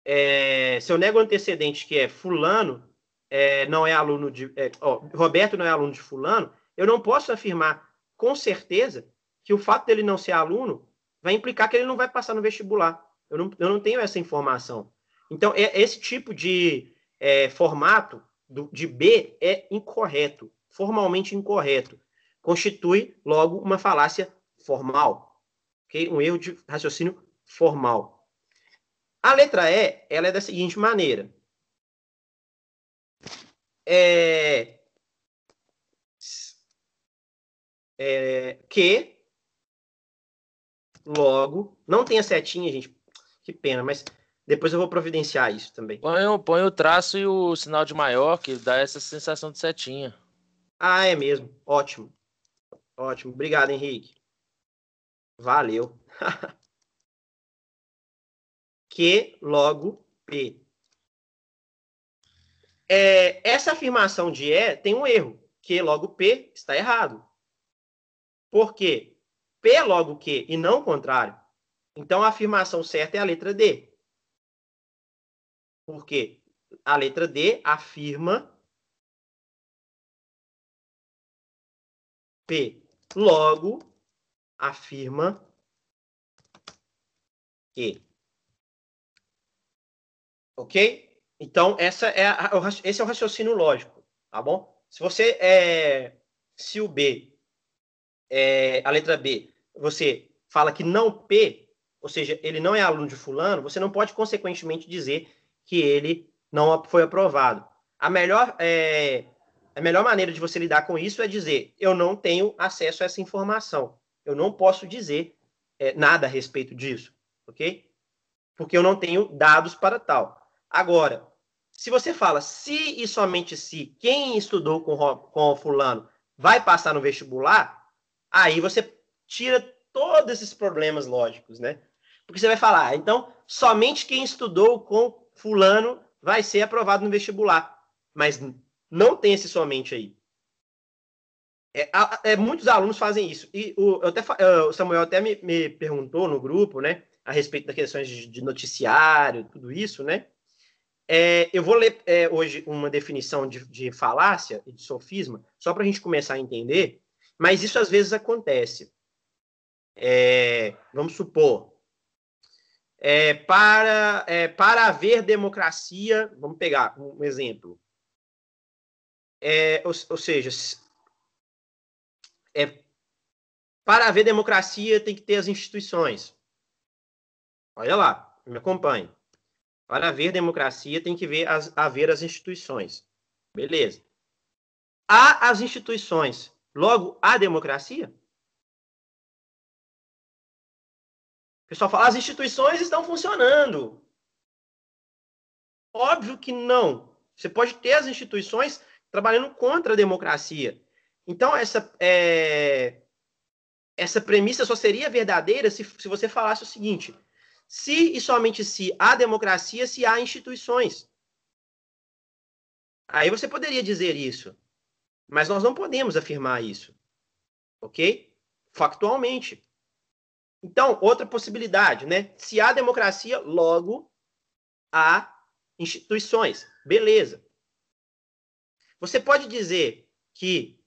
é, se eu nego o antecedente, que é fulano, é, não é aluno de. É, ó, Roberto não é aluno de fulano, eu não posso afirmar com certeza que o fato dele não ser aluno vai implicar que ele não vai passar no vestibular. Eu não, eu não tenho essa informação. Então, é, esse tipo de é, formato do, de B é incorreto, formalmente incorreto. Constitui, logo, uma falácia formal. Okay? Um erro de raciocínio formal. A letra E, ela é da seguinte maneira. É, é, que, logo, não tem a setinha, gente, que pena, mas depois eu vou providenciar isso também. Põe, põe o traço e o sinal de maior, que dá essa sensação de setinha. Ah, é mesmo. Ótimo. Ótimo. Obrigado, Henrique. Valeu. que logo P. É, essa afirmação de E tem um erro. Que logo P está errado. Por quê? P logo Q e não o contrário. Então, a afirmação certa é a letra D. Porque a letra D afirma P. Logo, afirma que. Ok? Então, essa é a, esse é o raciocínio lógico, tá bom? Se você é. Se o B, é, a letra B, você fala que não P, ou seja, ele não é aluno de fulano, você não pode, consequentemente, dizer que ele não foi aprovado. A melhor, é, a melhor maneira de você lidar com isso é dizer: eu não tenho acesso a essa informação. Eu não posso dizer é, nada a respeito disso, ok? Porque eu não tenho dados para tal. Agora, se você fala se e somente se quem estudou com, com fulano vai passar no vestibular, aí você tira todos esses problemas lógicos, né? Porque você vai falar, ah, então, somente quem estudou com fulano vai ser aprovado no vestibular. Mas não tem esse somente aí. É, é, muitos alunos fazem isso. E o, até, o Samuel até me, me, perguntou no grupo, né, a respeito das questões de, de noticiário, tudo isso, né? É, eu vou ler é, hoje uma definição de, de falácia e de sofisma, só para a gente começar a entender, mas isso às vezes acontece. É, vamos supor, é, para, é, para haver democracia, vamos pegar um exemplo. É, ou, ou, seja, é, para haver democracia tem que ter as instituições. Olha lá, me acompanhe. Para haver democracia tem que ver as, haver as instituições. Beleza. Há as instituições, logo há democracia? O pessoal fala, as instituições estão funcionando. Óbvio que não. Você pode ter as instituições trabalhando contra a democracia. Então, essa, é, essa premissa só seria verdadeira se, se você falasse o seguinte: se e somente se há democracia, se há instituições. Aí você poderia dizer isso. Mas nós não podemos afirmar isso. Ok? Factualmente. Então, outra possibilidade, né? Se há democracia, logo há instituições. Beleza. Você pode dizer que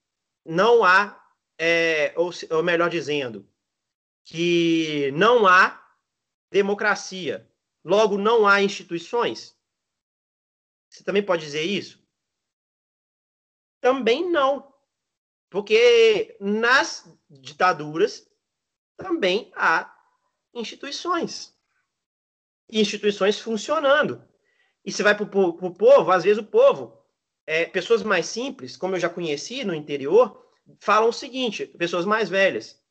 não há, é, ou, ou melhor dizendo, que não há democracia, logo não há instituições? Você também pode dizer isso? Também não. Porque nas ditaduras também há instituições. Instituições funcionando. E você vai para o povo, às vezes o povo, é, pessoas mais simples, como eu já conheci no interior, falam o seguinte: pessoas mais velhas.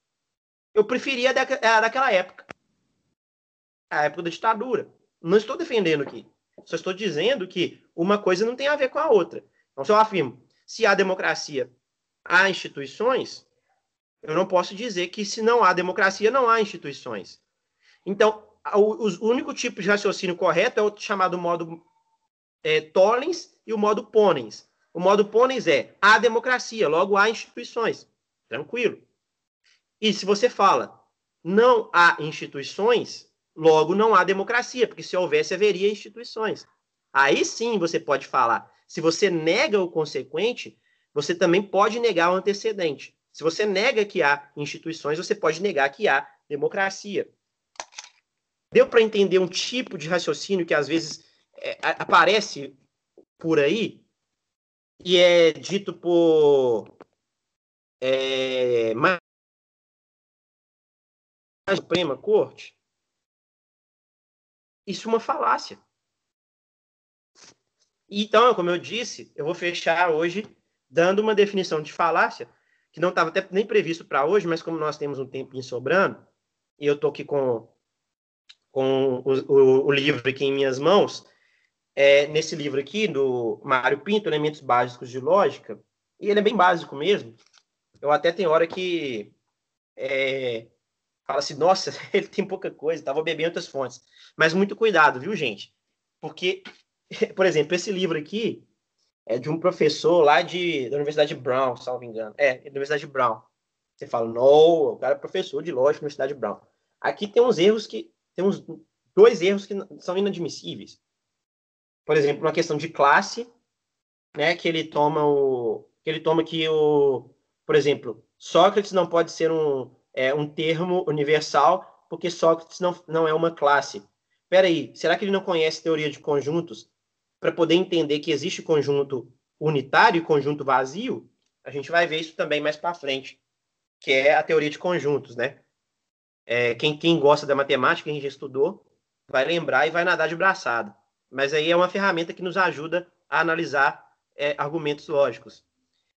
Eu preferia a daquela época, a época da ditadura. Não estou defendendo aqui. Só estou dizendo que uma coisa não tem a ver com a outra. Então, se eu afirmo, se há democracia, há instituições, eu não posso dizer que se não há democracia, não há instituições. Então, o, o único tipo de raciocínio correto é o chamado modo é, Tollens e o modo Ponens. O modo Ponens é há democracia, logo há instituições. Tranquilo. E se você fala não há instituições, logo não há democracia, porque se houvesse, haveria instituições. Aí sim você pode falar. Se você nega o consequente, você também pode negar o antecedente. Se você nega que há instituições, você pode negar que há democracia. Deu para entender um tipo de raciocínio que às vezes é, aparece por aí e é dito por é, mais Suprema Corte? Isso é uma falácia. Então, como eu disse, eu vou fechar hoje dando uma definição de falácia que não estava até nem previsto para hoje, mas como nós temos um tempinho sobrando, e eu estou aqui com, com o, o, o, livro aqui em minhas mãos, é, nesse livro aqui, do Mário Pinto, Elementos Básicos de Lógica, e ele é bem básico mesmo, eu até tenho hora que é, fala assim, nossa, ele tem pouca coisa, estava bebendo outras fontes. Mas muito cuidado, viu, gente? Porque, por exemplo, esse livro aqui, é de um professor lá de, da Universidade Brown, salvo engano. É, Universidade Brown. Você fala, não, o cara é professor de lógica na Universidade Brown. Aqui tem uns erros que. Tem uns dois erros que são inadmissíveis. Por exemplo, uma questão de classe, né? Que ele toma o. Que ele toma que o. Por exemplo, Sócrates não pode ser um, é, um termo universal, porque Sócrates não, não é uma classe. Peraí, será que ele não conhece teoria de conjuntos para poder entender que existe conjunto unitário e conjunto vazio, a gente vai ver isso também mais para frente, que é a teoria de conjuntos, né? É, quem, quem gosta da matemática, quem já estudou, vai lembrar e vai nadar de braçada. Mas aí é uma ferramenta que nos ajuda a analisar é, argumentos lógicos.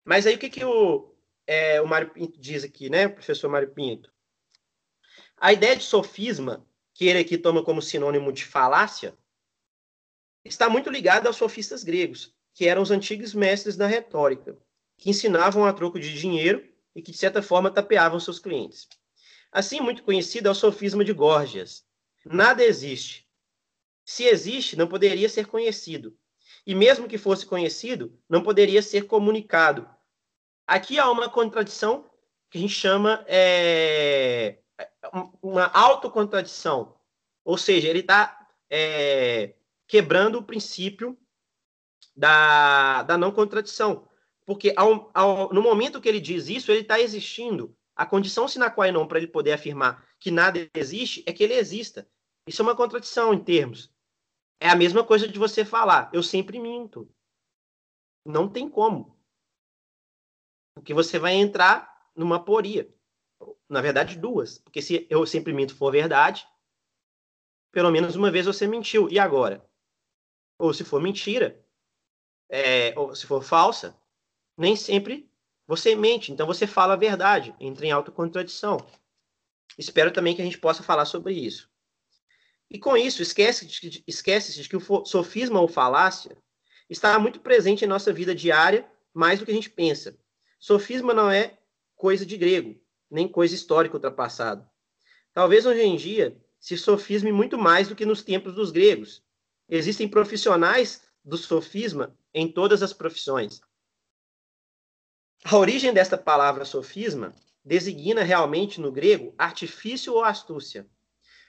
Mas aí o que, que o, é, o Mário Pinto diz aqui, né, professor Mário Pinto? A ideia de sofisma, que ele aqui toma como sinônimo de falácia, está muito ligado aos sofistas gregos, que eram os antigos mestres da retórica, que ensinavam a troco de dinheiro e que, de certa forma, tapeavam seus clientes. Assim, muito conhecido é o sofisma de Górgias. Nada existe. Se existe, não poderia ser conhecido. E mesmo que fosse conhecido, não poderia ser comunicado, Aqui há uma contradição que a gente chama é, uma autocontradição. Ou seja, ele está é, quebrando o princípio da, da não contradição. Porque ao, ao, no momento que ele diz isso, ele está existindo. A condição sine qua non para ele poder afirmar que nada existe é que ele exista. Isso é uma contradição em termos. É a mesma coisa de você falar, eu sempre minto. Não tem como. Porque você vai entrar numa poria. Na verdade, duas. Porque se eu sempre minto for verdade, pelo menos uma vez você mentiu. E agora? Ou se for mentira, é, ou se for falsa, nem sempre você mente. Então você fala a verdade, entra em autocontradição. Espero também que a gente possa falar sobre isso. E com isso, esquece de, esquece de que o sofisma ou falácia está muito presente em nossa vida diária, mais do que a gente pensa. Sofisma não é coisa de grego, nem coisa histórica ultrapassada. Talvez hoje em dia se sofisme muito mais do que nos tempos dos gregos. Existem profissionais do sofisma em todas as profissões. A origem desta palavra sofisma designa realmente no grego artifício ou astúcia.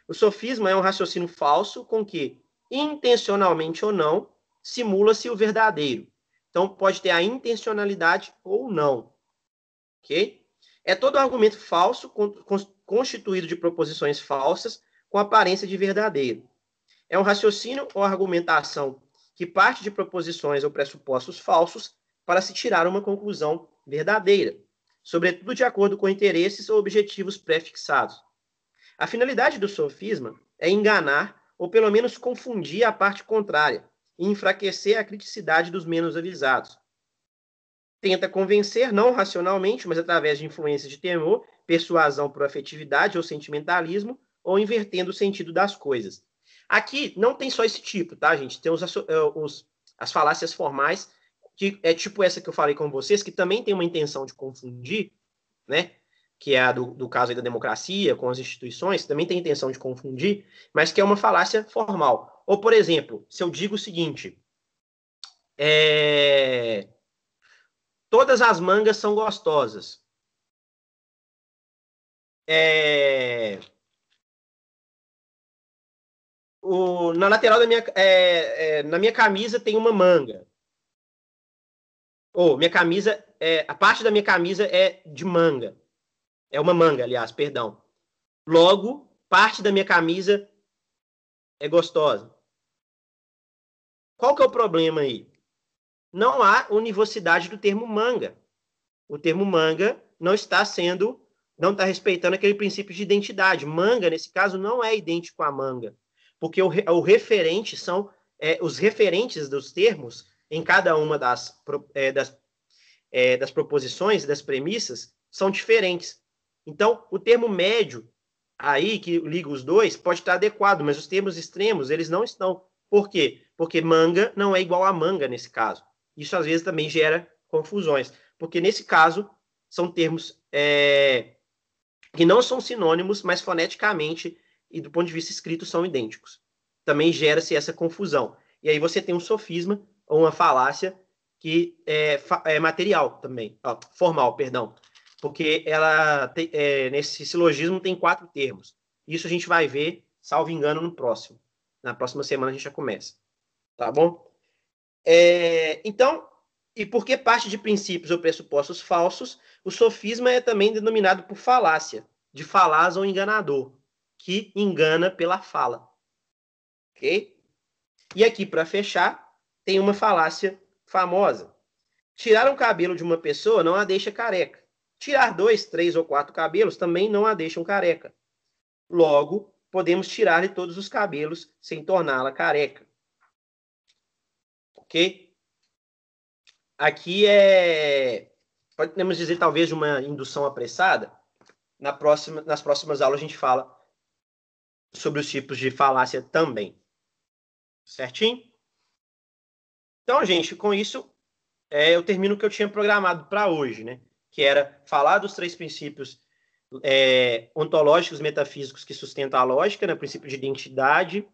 O sofisma é um raciocínio falso com que, intencionalmente ou não, simula-se o verdadeiro. Então, pode ter a intencionalidade ou não. Ok? É todo argumento falso, constituído de proposições falsas, com aparência de verdadeiro. É um raciocínio ou argumentação que parte de proposições ou pressupostos falsos para se tirar uma conclusão verdadeira, sobretudo de acordo com interesses ou objetivos pré-fixados. A finalidade do sofisma é enganar ou pelo menos confundir a parte contrária e enfraquecer a criticidade dos menos avisados. Tenta convencer não racionalmente, mas através de influências de temor, persuasão por afetividade ou sentimentalismo, ou invertendo o sentido das coisas. Aqui não tem só esse tipo, tá, gente? Tem os, eh, os, as falácias formais, que é tipo essa que eu falei com vocês, que também tem uma intenção de confundir, né? Que é a do, do caso da democracia com as instituições, também tem intenção de confundir, mas que é uma falácia formal. Ou, por exemplo, se eu digo o seguinte: é... todas as mangas são gostosas. É... O, na lateral da minha, é, é, na minha camisa tem uma manga. Ou minha camisa, é, a parte da minha camisa é de manga. É uma manga, aliás, perdão. Logo, parte da minha camisa é gostosa. Qual que é o problema aí? Não há univocidade do termo manga. O termo manga não está sendo, não está respeitando aquele princípio de identidade. Manga, nesse caso, não é idêntico a manga, porque o, o referente são é, os referentes dos termos em cada uma das, é, das, é, das proposições, das premissas, são diferentes. Então, o termo médio aí, que liga os dois, pode estar adequado, mas os termos extremos, eles não estão. Por quê? Porque manga não é igual a manga nesse caso. Isso, às vezes, também gera confusões. Porque, nesse caso, são termos é, que não são sinônimos, mas foneticamente e do ponto de vista escrito são idênticos. Também gera-se essa confusão. E aí você tem um sofisma ou uma falácia que é, é material também, ó, formal, perdão, porque ela tem, é, nesse silogismo tem quatro termos. Isso a gente vai ver, salvo engano, no próximo. Na próxima semana a gente já começa. Tá bom? É, então, e porque parte de princípios ou pressupostos falsos, o sofisma é também denominado por falácia, de falaz ou enganador, que engana pela fala. Ok? E aqui, para fechar, tem uma falácia famosa. Tirar um cabelo de uma pessoa não a deixa careca. Tirar dois, três ou quatro cabelos também não a deixam careca. Logo, podemos tirar-lhe todos os cabelos sem torná-la careca. Ok? Aqui é. Podemos dizer, talvez, uma indução apressada. Na próxima, nas próximas aulas a gente fala sobre os tipos de falácia também. Certinho? Então, gente, com isso, é, eu termino o que eu tinha programado para hoje, né? Que era falar dos três princípios é, ontológicos metafísicos que sustentam a lógica, né? o princípio de identidade,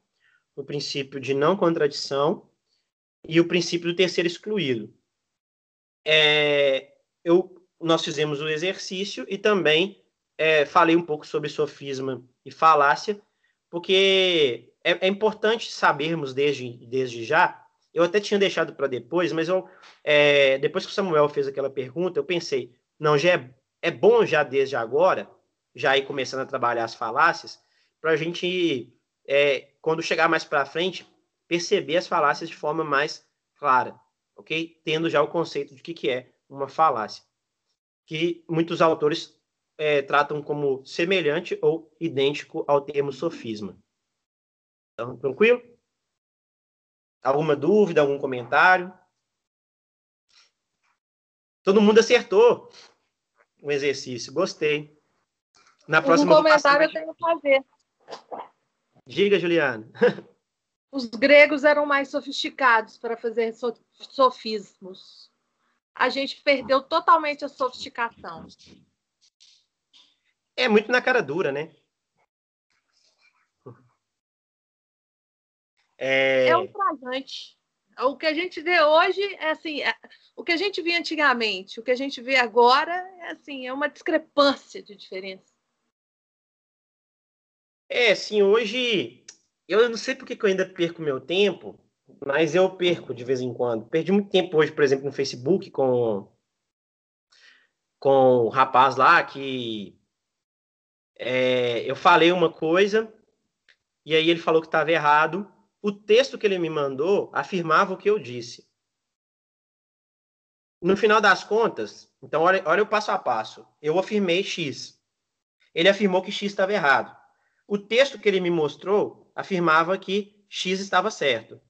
o princípio de não contradição e o princípio do terceiro excluído. É, eu, nós fizemos o exercício e também é, falei um pouco sobre sofisma e falácia, porque é, é importante sabermos desde, desde já. Eu até tinha deixado para depois, mas eu, é, depois que o Samuel fez aquela pergunta, eu pensei, não, já é, é bom já desde agora, já ir começando a trabalhar as falácias, para a gente, é, quando chegar mais para frente, perceber as falácias de forma mais clara, ok? Tendo já o conceito de que, que é uma falácia, que muitos autores é, tratam como semelhante ou idêntico ao termo sofisma. Então, tranquilo? Alguma dúvida, algum comentário? Todo mundo acertou o exercício, gostei. Na próxima um comentário eu tenho que fazer. Diga, Juliana. Os gregos eram mais sofisticados para fazer sofismos. A gente perdeu totalmente a sofisticação. É muito na cara dura, né? É, é um tragante. O que a gente vê hoje é assim, é... o que a gente via antigamente, o que a gente vê agora é assim, é uma discrepância de diferença. É, sim, hoje eu não sei porque que eu ainda perco meu tempo, mas eu perco de vez em quando. Perdi muito tempo hoje, por exemplo, no Facebook com com o rapaz lá que é, eu falei uma coisa e aí ele falou que estava errado. O texto que ele me mandou afirmava o que eu disse. No final das contas, então olha, olha o passo a passo. Eu afirmei X. Ele afirmou que X estava errado. O texto que ele me mostrou afirmava que X estava certo.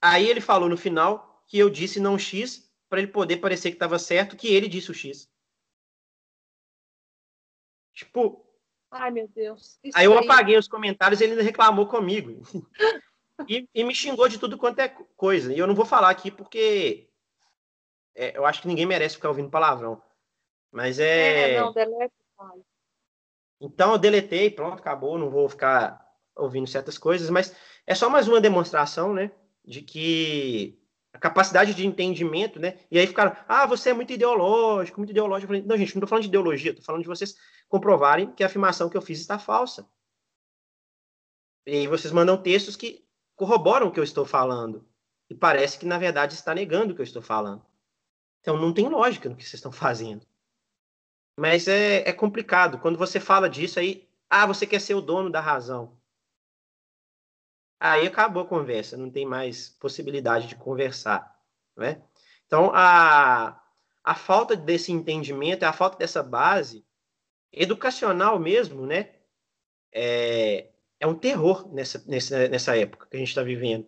Aí ele falou no final que eu disse não X para ele poder parecer que estava certo, que ele disse o X. Tipo. Ai, meu Deus. Aí eu apaguei os comentários e ele ainda reclamou comigo. e, e, me xingou de tudo quanto é coisa. E eu não vou falar aqui porque é, eu acho que ninguém merece ficar ouvindo palavrão. Mas é. É, não, delete. Então eu deletei, pronto, acabou. Não vou ficar ouvindo certas coisas, mas é só mais uma demonstração, né, de que a capacidade de entendimento, né, e aí ficaram, ah, você é muito ideológico, muito ideológico. Eu falei, não, gente, não estou falando de ideologia, estou falando de vocês comprovarem que a afirmação que eu fiz está falsa. E vocês mandam textos que corroboram o que eu estou falando, e parece que, na verdade, está negando o que eu estou falando. Então, não tem lógica no que vocês estão fazendo. Mas é, é complicado. Quando você fala disso, aí, ah, você quer ser o dono da razão. Aí acabou a conversa, não tem mais possibilidade de conversar, né? Então, a, a falta desse entendimento, a falta dessa base educacional mesmo, né? É, é um terror nessa, nessa, nessa época que a gente está vivendo.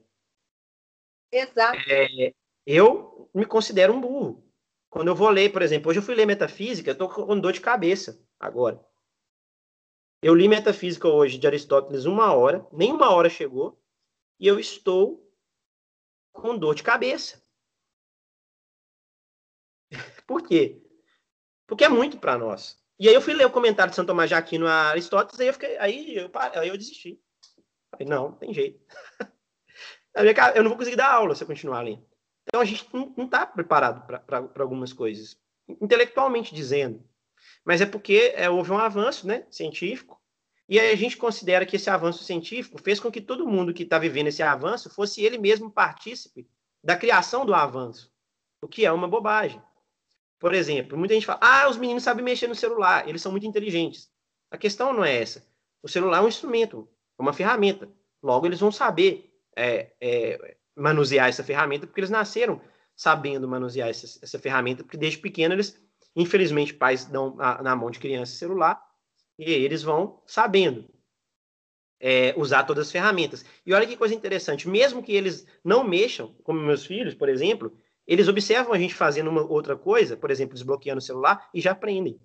Exato. É, eu me considero um burro. Quando eu vou ler, por exemplo, hoje eu fui ler metafísica, eu estou com dor de cabeça agora. Eu li metafísica hoje de Aristóteles uma hora, nem uma hora chegou, e eu estou com dor de cabeça. Por quê? Porque é muito para nós. E aí eu fui ler o comentário de Santo Tomás de Aquino a Aristóteles, aí eu fiquei, aí eu, aí eu desisti. Falei, não, tem jeito. eu não vou conseguir dar aula se eu continuar lendo. Então a gente não está preparado para algumas coisas, intelectualmente dizendo. Mas é porque é, houve um avanço né, científico e aí a gente considera que esse avanço científico fez com que todo mundo que está vivendo esse avanço fosse ele mesmo partícipe da criação do avanço, o que é uma bobagem. Por exemplo, muita gente fala: ah, os meninos sabem mexer no celular, eles são muito inteligentes. A questão não é essa. O celular é um instrumento, é uma ferramenta. Logo, eles vão saber é, é, manusear essa ferramenta, porque eles nasceram sabendo manusear essa, essa ferramenta, porque desde pequeno eles, infelizmente, pais dão na, na mão de criança celular e eles vão sabendo é, usar todas as ferramentas. E olha que coisa interessante, mesmo que eles não mexam, como meus filhos, por exemplo, eles observam a gente fazendo uma outra coisa, por exemplo, desbloqueando o celular, e já aprendem.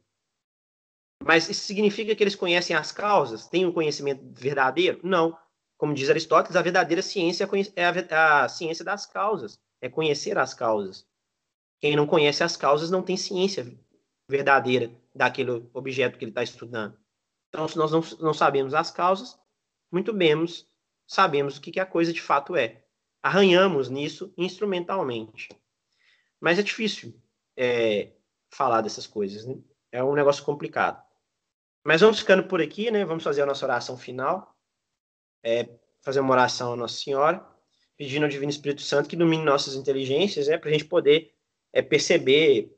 Mas isso significa que eles conhecem as causas? Têm um conhecimento verdadeiro? Não. Como diz Aristóteles, a verdadeira ciência é, é a, ciência das causas, é conhecer as causas. Quem não conhece as causas não tem ciência verdadeira daquele objeto que ele está estudando. Então, se nós não, não sabemos as causas, muito bem, sabemos o que, que a coisa de fato é. Arranhamos nisso instrumentalmente. Mas é difícil é, falar dessas coisas, né? É um negócio complicado. Mas vamos ficando por aqui, né? Vamos fazer a nossa oração final. É, fazer uma oração à Nossa Senhora, pedindo ao Divino Espírito Santo que domine nossas inteligências, né? Para a gente poder é, perceber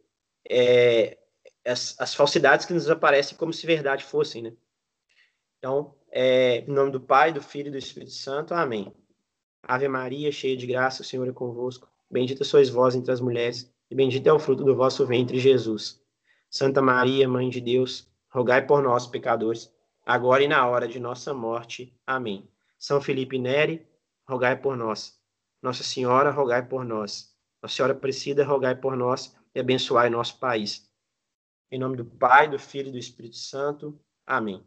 é, as, as, falsidades que nos aparecem como se verdade fossem, né? Então, é, em nome do Pai, do Filho e do Espírito Santo. Amém. Ave Maria, cheia de graça, o Senhor é convosco. Bendita sois vós entre as mulheres, e bendito é o fruto do vosso ventre, Jesus. Santa Maria, Mãe de Deus, rogai por nós, pecadores, agora e na hora de nossa morte. Amém. São Felipe Neri, rogai por nós. Nossa Senhora, rogai por nós. Nossa Senhora Aparecida, rogai por nós e abençoai nosso país. Em nome do Pai, do Filho e do Espírito Santo. Amém.